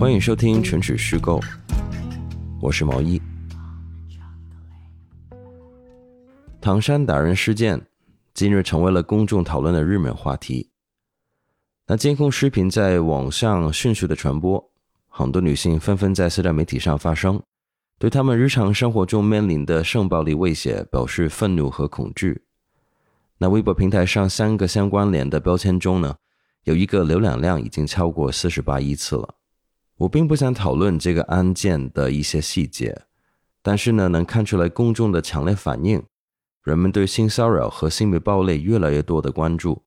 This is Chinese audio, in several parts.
欢迎收听全曲虚构，我是毛衣。唐山打人事件近日成为了公众讨论的热门话题。那监控视频在网上迅速的传播，很多女性纷纷在社交媒体上发声，对他们日常生活中面临的性暴力威胁表示愤怒和恐惧。那微博平台上三个相关联的标签中呢，有一个浏览量已经超过四十八亿次了。我并不想讨论这个案件的一些细节，但是呢，能看出来公众的强烈反应，人们对性骚扰和性别暴力越来越多的关注，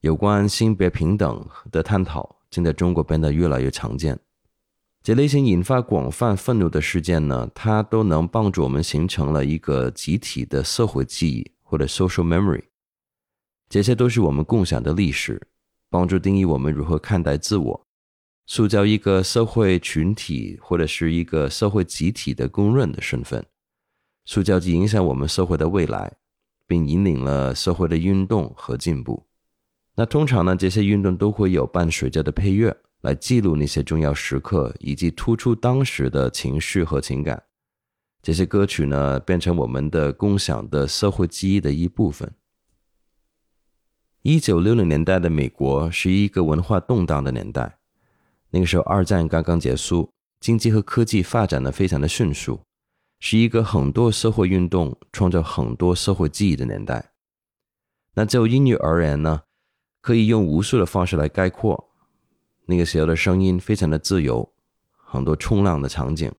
有关性别平等的探讨正在中国变得越来越常见。这类型引发广泛愤怒的事件呢，它都能帮助我们形成了一个集体的社会记忆。或者 social memory，这些都是我们共享的历史，帮助定义我们如何看待自我，塑造一个社会群体或者是一个社会集体的公认的身份，塑造及影响我们社会的未来，并引领了社会的运动和进步。那通常呢，这些运动都会有伴随着的配乐来记录那些重要时刻，以及突出当时的情绪和情感。这些歌曲呢，变成我们的共享的社会记忆的一部分。一九六零年代的美国是一个文化动荡的年代，那个时候二战刚刚结束，经济和科技发展的非常的迅速，是一个很多社会运动创造很多社会记忆的年代。那就英语而言呢，可以用无数的方式来概括。那个时候的声音非常的自由，很多冲浪的场景。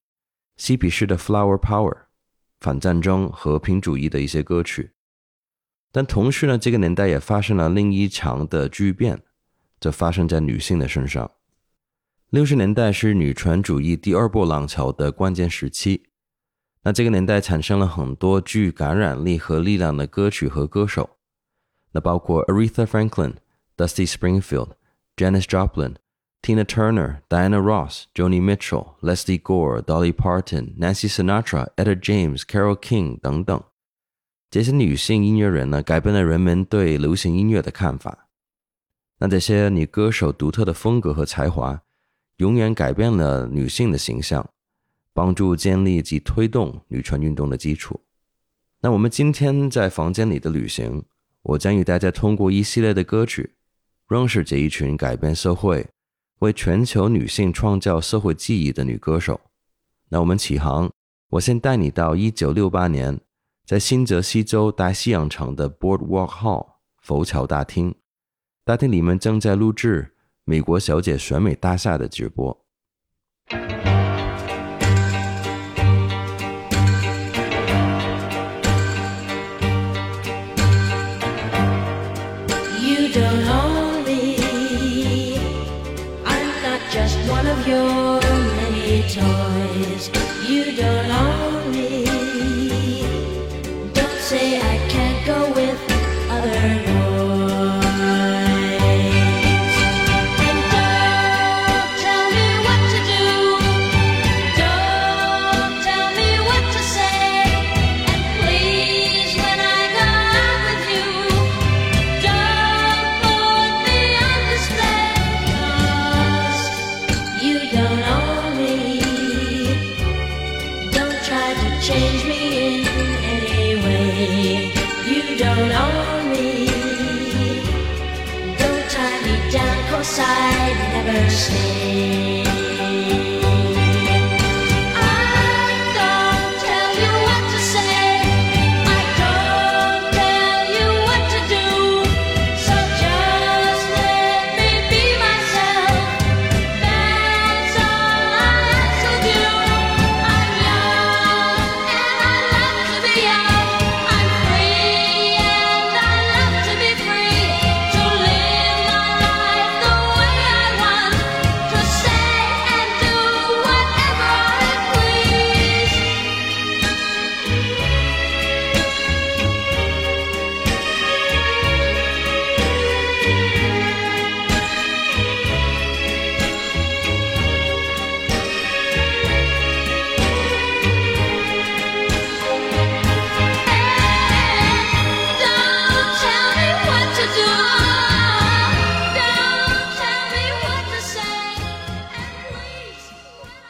嬉皮士的《Flower Power》，反战争、和平主义的一些歌曲，但同时呢，这个年代也发生了另一场的巨变，这发生在女性的身上。六十年代是女权主义第二波浪潮的关键时期，那这个年代产生了很多具感染力和力量的歌曲和歌手，那包括 Aretha Franklin、Dusty Springfield、Janis Joplin。Tina Turner、Diana Ross、Joni Mitchell、Leslie Gore、Dolly Parton、Nancy Sinatra、Etta James、Carole King 等等，这些女性音乐人呢，改变了人们对流行音乐的看法。那这些女歌手独特的风格和才华，永远改变了女性的形象，帮助建立及推动女权运动的基础。那我们今天在房间里的旅行，我将与大家通过一系列的歌曲，认识这一群改变社会。为全球女性创造社会记忆的女歌手，那我们起航。我先带你到一九六八年，在新泽西州大西洋城的 Boardwalk Hall 浮桥大厅，大厅里面正在录制美国小姐选美大厦的直播。your side never stay.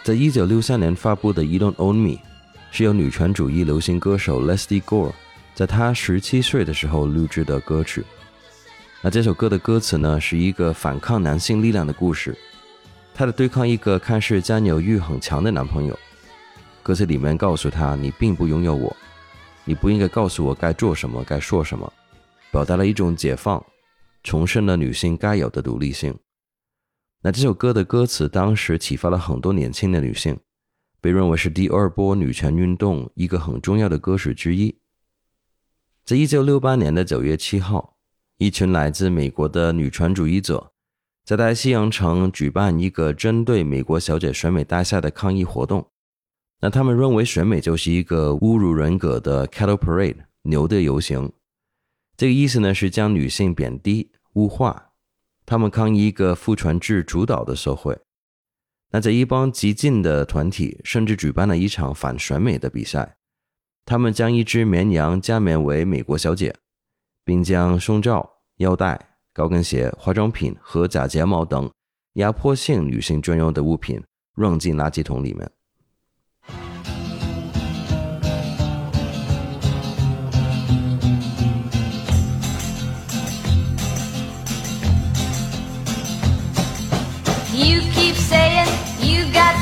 在一九六三年发布的《You Don't Own Me》，是由女权主义流行歌手 Leslie Gore 在她十七岁的时候录制的歌曲。那这首歌的歌词呢，是一个反抗男性力量的故事，她的对抗一个看似占有欲很强的男朋友。歌词里面告诉她：“你并不拥有我，你不应该告诉我该做什么、该说什么。”表达了一种解放，重申了女性该有的独立性。那这首歌的歌词当时启发了很多年轻的女性，被认为是第二波女权运动一个很重要的歌曲之一。在一九六八年的九月七号，一群来自美国的女权主义者在大西洋城举办一个针对美国小姐选美大赛的抗议活动。那他们认为选美就是一个侮辱人格的 cattle parade 牛的游行。这个意思呢是将女性贬低物化。他们抗议一个父权制主导的社会。那这一帮激进的团体甚至举办了一场反选美的比赛。他们将一只绵羊加冕为美国小姐，并将胸罩、腰带、高跟鞋、化妆品和假睫毛等压迫性女性专用的物品扔进垃圾桶里面。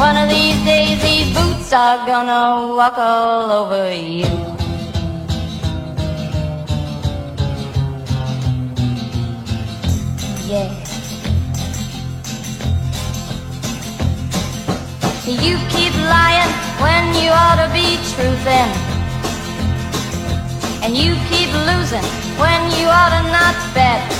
One of these days these boots are gonna walk all over you. Yeah. You keep lying when you ought to be truthing. And you keep losing when you ought to not bet.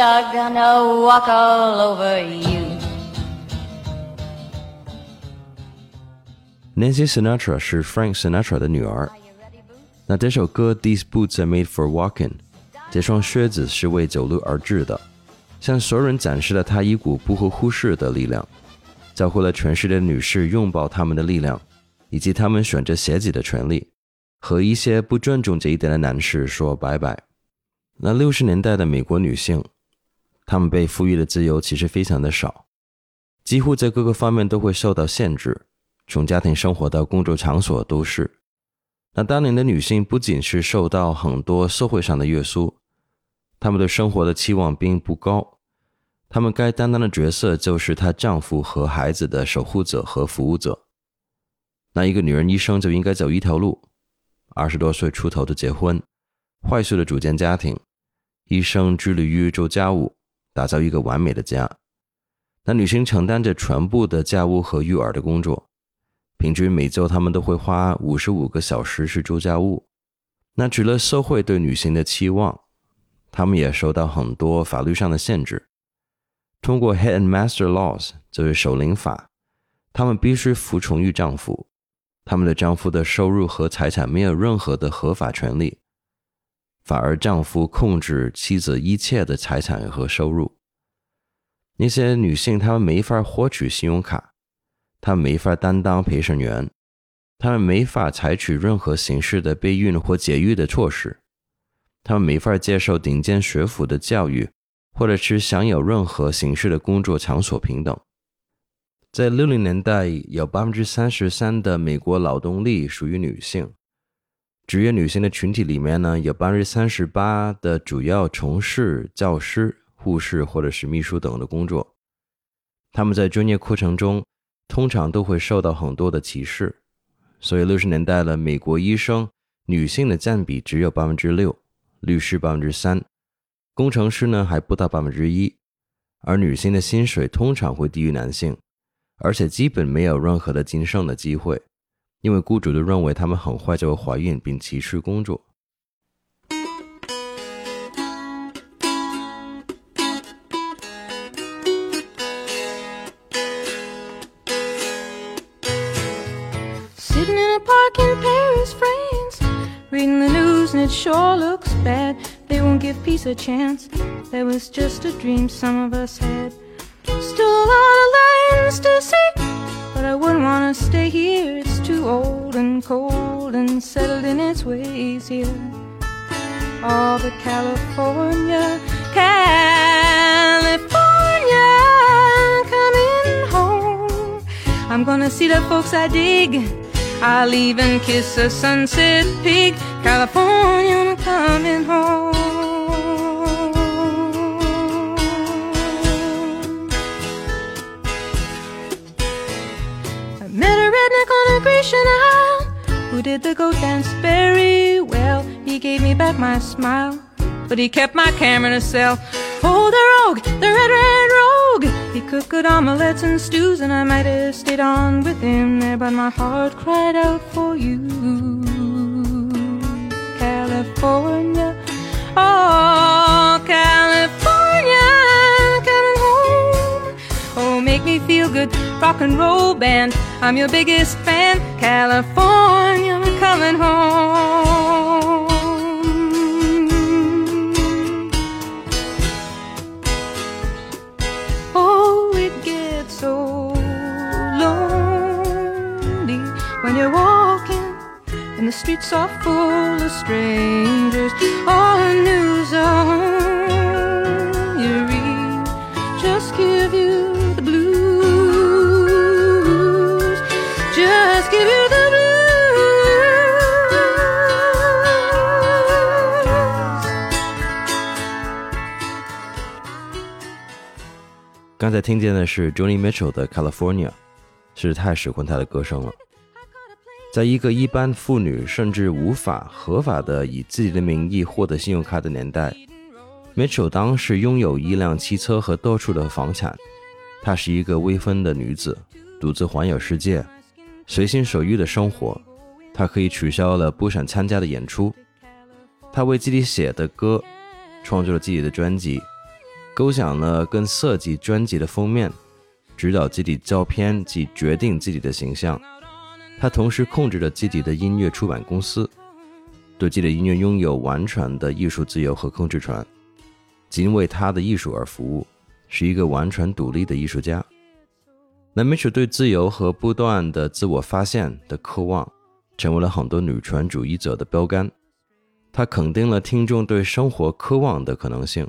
gonna walk all over you. Nancy Sinatra 是 Frank Sinatra 的女儿。那这首歌《These Boots Are Made for Walking》，这双靴子是为走路而制的，向所有人展示了她一股不可忽视的力量，教会了全世界的女士拥抱她们的力量，以及她们选择鞋子的权利，和一些不尊重这一点的男士说拜拜。那六十年代的美国女性，她们被赋予的自由其实非常的少，几乎在各个方面都会受到限制，从家庭生活到工作场所都是。那当年的女性不仅是受到很多社会上的约束，她们对生活的期望并不高，她们该担当的角色就是她丈夫和孩子的守护者和服务者。那一个女人一生就应该走一条路：二十多岁出头的结婚，快速的组建家庭，一生致力于做家务，打造一个完美的家。那女性承担着全部的家务和育儿的工作。平均每周，他们都会花五十五个小时去做家务。那除了社会对女性的期望，他们也受到很多法律上的限制。通过 Head and Master Laws，就是守灵法，他们必须服从于丈夫。他们的丈夫的收入和财产没有任何的合法权利，反而丈夫控制妻子一切的财产和收入。那些女性，她们没法获取信用卡。她们没法担当陪审员，他们没法采取任何形式的备孕或节育的措施，他们没法接受顶尖学府的教育，或者是享有任何形式的工作场所平等。在六零年代，有百分之三十三的美国劳动力属于女性。职业女性的群体里面呢，有百分之三十八的主要从事教师、护士或者是秘书等的工作。他们在专业课程中通常都会受到很多的歧视，所以六十年代的美国医生女性的占比只有百分之六，律师百分之三，工程师呢还不到百分之一，而女性的薪水通常会低于男性。而且基本没有任何的晋升的机会，因为雇主都认为他们很快就会怀孕并辞去工作。Sitting in a park in Paris, France, reading the news and it sure looks bad. They won't give peace a chance. That was just a dream some of us had. Still a lot of lands to see, but I wouldn't want to stay here. too old and cold and settled in its ways here. All but California, California, coming home. I'm gonna see the folks I dig. I'll even kiss a sunset peak. California, I'm coming home. Redneck on a Grecian Isle who did the goat dance very well. He gave me back my smile, but he kept my camera a cell. Oh, the rogue, the red, red rogue. He cooked good omelets and stews, and I might have stayed on with him there, but my heart cried out for you. California, oh, California, coming home. Oh, make me feel good, rock and roll band. I'm your biggest fan, California, I'm coming home. Oh, it gets so lonely when you're walking and the streets are full of strangers. All the news on 刚才听见的是 Joni Mitchell 的《California》，是太喜欢她的歌声了。在一个一般妇女甚至无法合法的以自己的名义获得信用卡的年代，Mitchell 当时拥有一辆汽车和多处的房产。她是一个未婚的女子，独自环游世界，随心所欲的生活。她可以取消了不想参加的演出。她为自己写的歌，创作了自己的专辑，构想了跟设计专辑的封面，指导自己照片及决定自己的形象。他同时控制着自己的音乐出版公司，对自己的音乐拥有完全的艺术自由和控制权，仅为他的艺术而服务，是一个完全独立的艺术家。南米楚对自由和不断的自我发现的渴望，成为了很多女权主义者的标杆。他肯定了听众对生活渴望的可能性，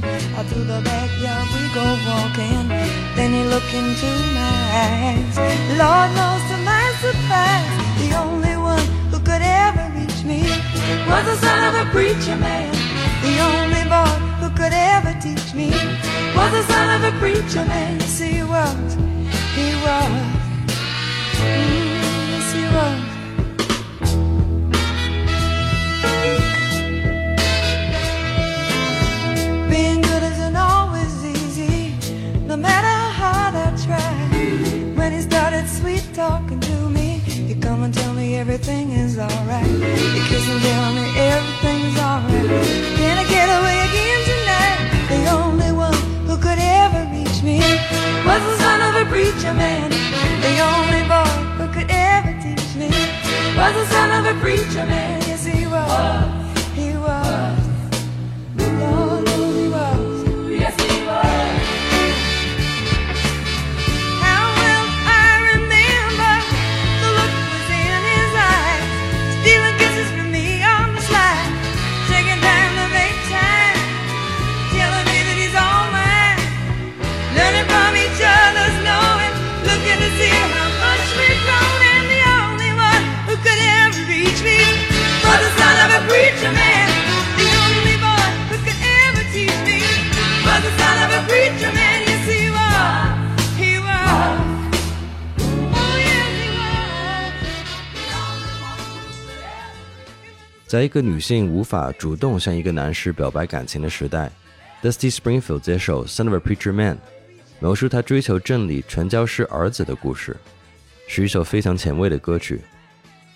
Out through the backyard we go walking. Then he looked into my eyes. Lord knows to my surprise, the only one who could ever reach me was the son of a preacher man. The only boy who could ever teach me was the son of a preacher man. Yes, he was. He was. Everything is alright. 在一个女性无法主动向一个男士表白感情的时代，Dusty Springfield 接受《Son of a Preacher Man》，描述他追求真理、传教士儿子的故事，是一首非常前卫的歌曲。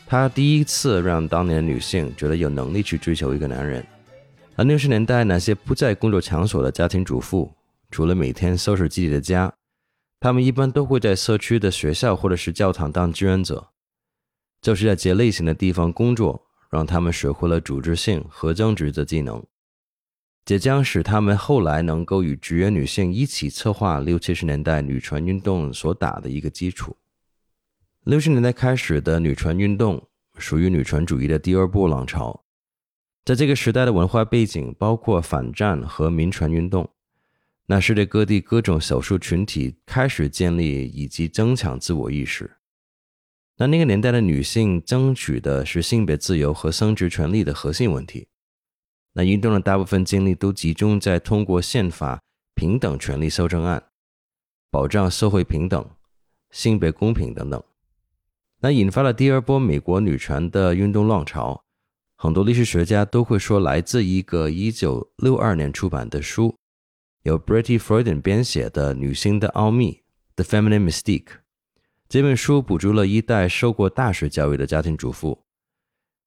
他第一次让当年女性觉得有能力去追求一个男人。而六十年代那些不在工作场所的家庭主妇，除了每天收拾自己的家，他们一般都会在社区的学校或者是教堂当志愿者，就是在这类型的地方工作。让他们学会了组织性和增值的技能，这将使他们后来能够与职业女性一起策划六七十年代女权运动所打的一个基础。六十年代开始的女权运动属于女权主义的第二波浪潮，在这个时代的文化背景包括反战和民权运动，那世界各地各种少数群体开始建立以及增强自我意识。那那个年代的女性争取的是性别自由和生殖权利的核心问题。那运动的大部分精力都集中在通过宪法平等权利修正案、保障社会平等、性别公平等等。那引发了第二波美国女权的运动浪潮。很多历史学家都会说，来自一个1962年出版的书，由 Bretty Freuden 编写的《女性的奥秘》（The Feminine Mystique）。这本书捕捉了一代受过大学教育的家庭主妇，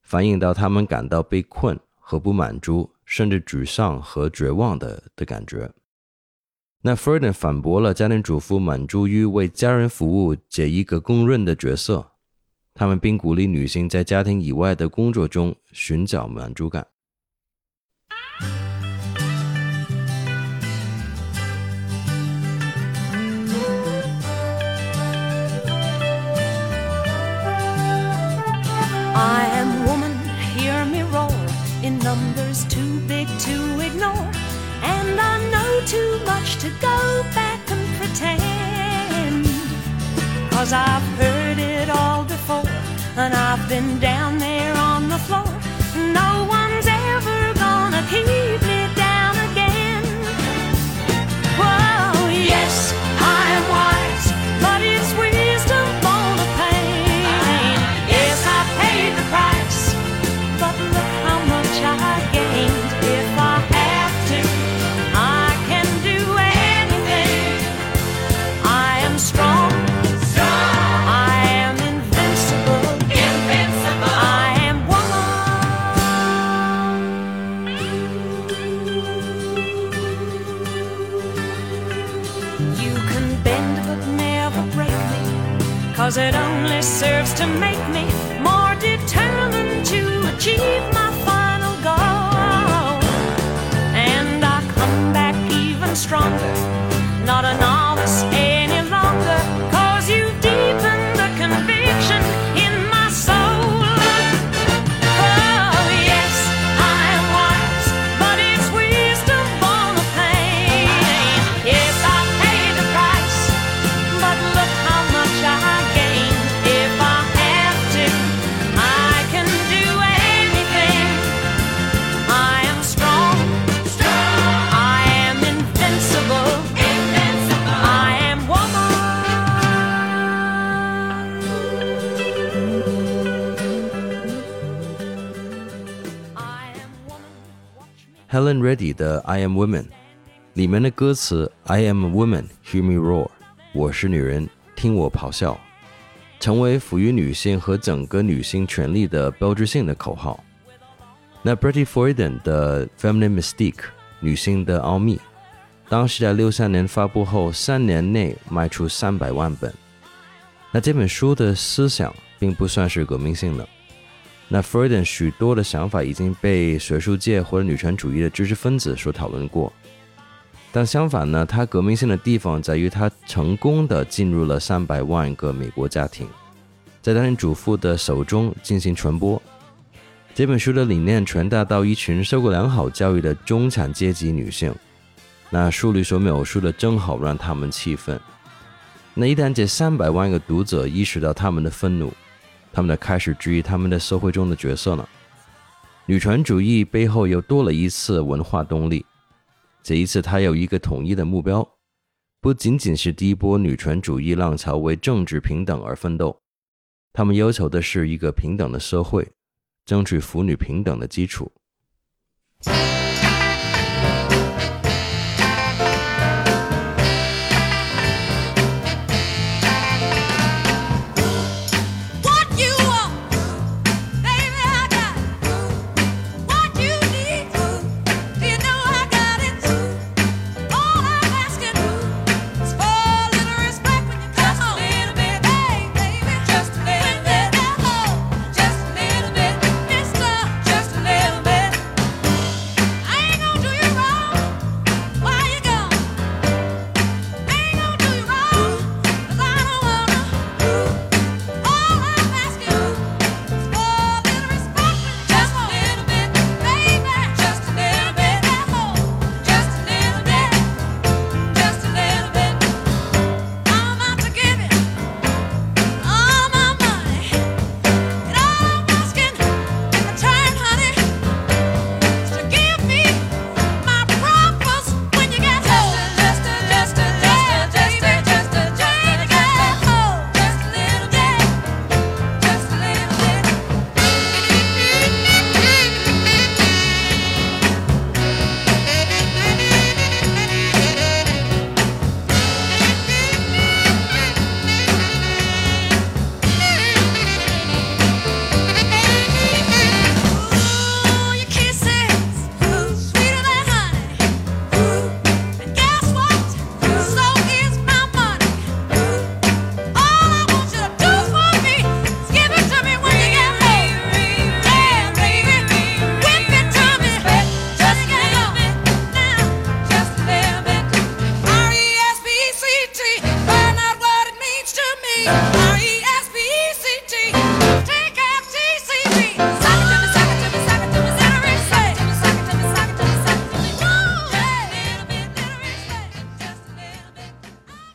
反映到他们感到被困和不满足，甚至沮丧和绝望的的感觉。那 f r e d e n 反驳了家庭主妇满足于为家人服务这一个公认的角色，他们并鼓励女性在家庭以外的工作中寻找满足感。I am woman, hear me roar in numbers too big to ignore. And I know too much to go back and pretend. Cause I've heard it all before, and I've been down there on the floor. No one's ever gonna keep to make me more determined to achieve Helen Reddy 的《I Am Woman》里面的歌词 “I am a woman, hear me roar”，我是女人，听我咆哮，成为赋予女性和整个女性权利的标志性的口号。那 Betty Friedan 的《Feminine Mystique》女性的奥秘，当时在六三年发布后，三年内卖出三百万本。那这本书的思想并不算是革命性的。那 Friedan 许多的想法已经被学术界或者女权主义的知识分子所讨论过，但相反呢，它革命性的地方在于它成功的进入了三百万个美国家庭，在家庭主妇的手中进行传播。这本书的理念传达到一群受过良好教育的中产阶级女性，那书里所描述的正好让他们气愤。那一旦这三百万个读者意识到他们的愤怒，他们的开始质疑他们的社会中的角色了。女权主义背后又多了一次文化动力，这一次它有一个统一的目标，不仅仅是第一波女权主义浪潮为政治平等而奋斗，他们要求的是一个平等的社会，争取妇女平等的基础。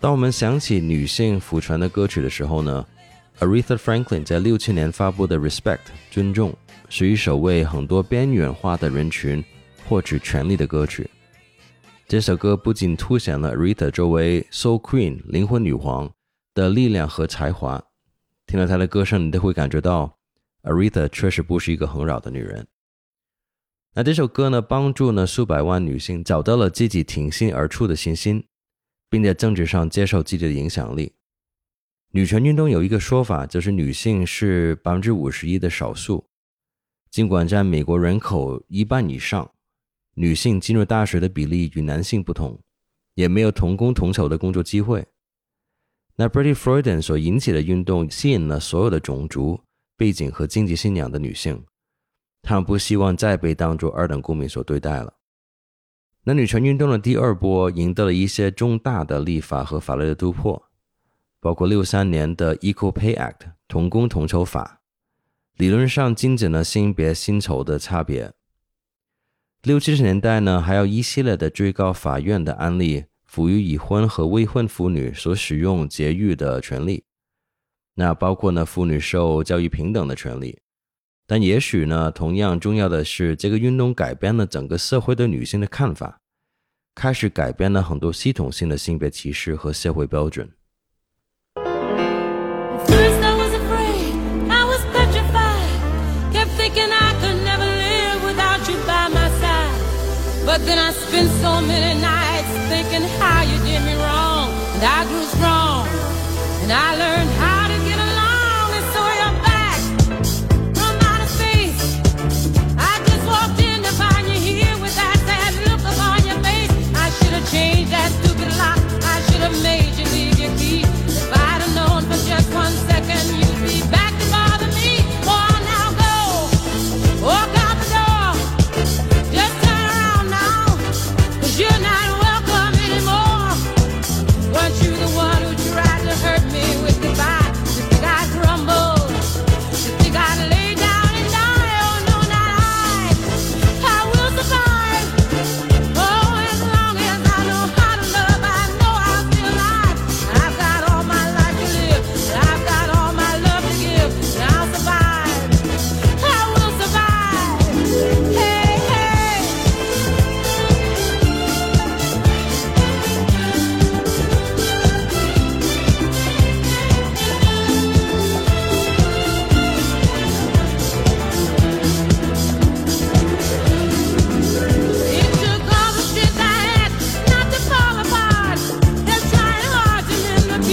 当我们想起女性抚传的歌曲的时候呢，Aretha Franklin 在六七年发布的《Respect》尊重是一首为很多边缘化的人群获取权利的歌曲。这首歌不仅凸显了 Aretha 作为 Soul Queen 灵魂女皇的力量和才华，听了她的歌声，你都会感觉到 Aretha 确实不是一个很扰的女人。那这首歌呢，帮助呢数百万女性找到了自己挺身而出的信心。并在政治上接受自己的影响力。女权运动有一个说法，就是女性是百分之五十一的少数。尽管占美国人口一半以上，女性进入大学的比例与男性不同，也没有同工同酬的工作机会。那 Betty Friedan 所引起的运动吸引了所有的种族背景和经济信仰的女性，她们不希望再被当作二等公民所对待了。男女权运动的第二波赢得了一些重大的立法和法律的突破，包括六三年的 Equal Pay Act 同工同酬法，理论上禁止了性别薪酬的差别。六七十年代呢，还有一系列的最高法院的案例赋予已婚和未婚妇女所使用节育的权利，那包括呢妇女受教育平等的权利。但也许呢，同样重要的是，这个运动改变了整个社会对女性的看法，开始改变了很多系统性的性别歧视和社会标准。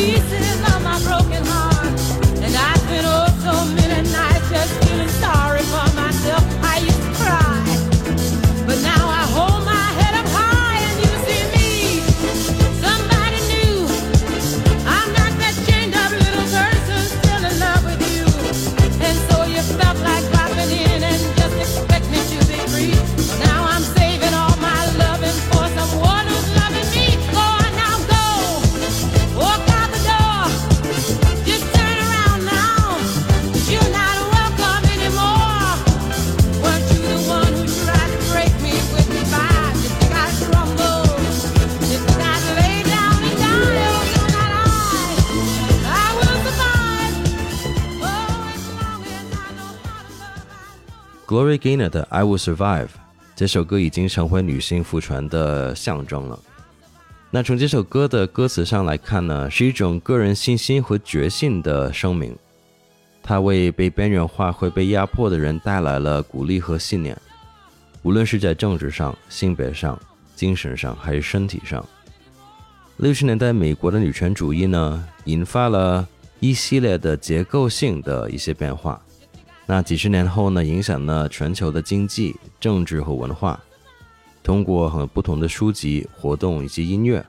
Jesus. Regina 的《I Will Survive》，这首歌已经成为女性复传的象征了。那从这首歌的歌词上来看呢，是一种个人信心和决心的声明。它为被边缘化、会被压迫的人带来了鼓励和信念，无论是在政治上、性别上、精神上还是身体上。六十年代美国的女权主义呢，引发了一系列的结构性的一些变化。那几十年后呢，影响了全球的经济、政治和文化。通过很不同的书籍、活动以及音乐，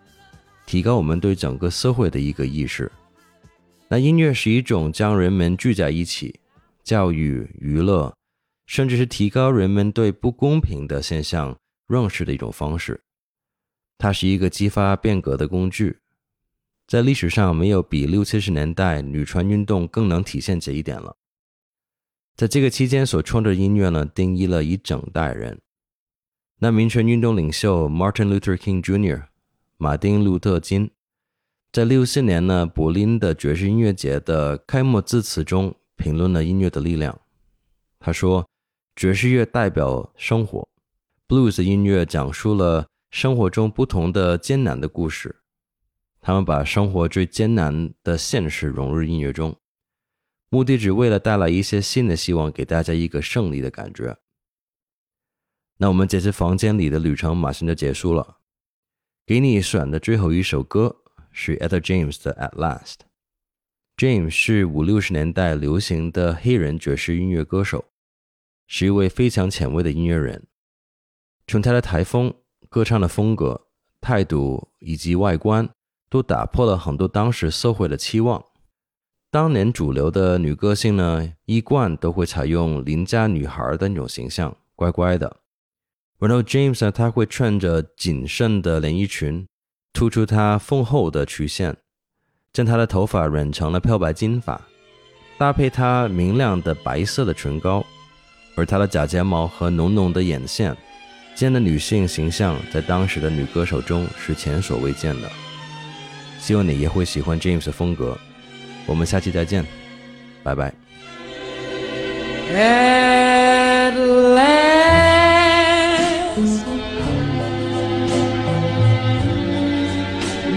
提高我们对整个社会的一个意识。那音乐是一种将人们聚在一起、教育、娱乐，甚至是提高人们对不公平的现象认识的一种方式。它是一个激发变革的工具。在历史上，没有比六七十年代女权运动更能体现这一点了。在这个期间所创作的音乐呢，定义了一整代人。那民权运动领袖 Martin Luther King Jr. 马丁·路德·金，在六四年呢柏林的爵士音乐节的开幕致辞中评论了音乐的力量。他说：“爵士乐代表生活，blues 音乐讲述了生活中不同的艰难的故事，他们把生活最艰难的现实融入音乐中。”目的只为了带来一些新的希望，给大家一个胜利的感觉。那我们这次房间里的旅程马上就结束了。给你选的最后一首歌是 e t h e r James 的《At Last》。James 是五六十年代流行的黑人爵士音乐歌手，是一位非常前卫的音乐人。从他的台风、歌唱的风格、态度以及外观，都打破了很多当时社会的期望。当年主流的女歌星呢，一贯都会采用邻家女孩的那种形象，乖乖的。然后 James 呢，他会穿着紧身的连衣裙，突出她丰厚的曲线，将她的头发染成了漂白金发，搭配她明亮的白色的唇膏，而她的假睫毛和浓浓的眼线，这样的女性形象在当时的女歌手中是前所未见的。希望你也会喜欢 James 的风格。我们下期再见，拜拜。 At last,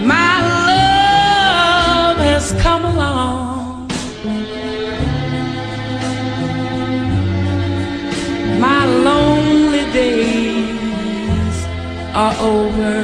my love has come along. My lonely days are over.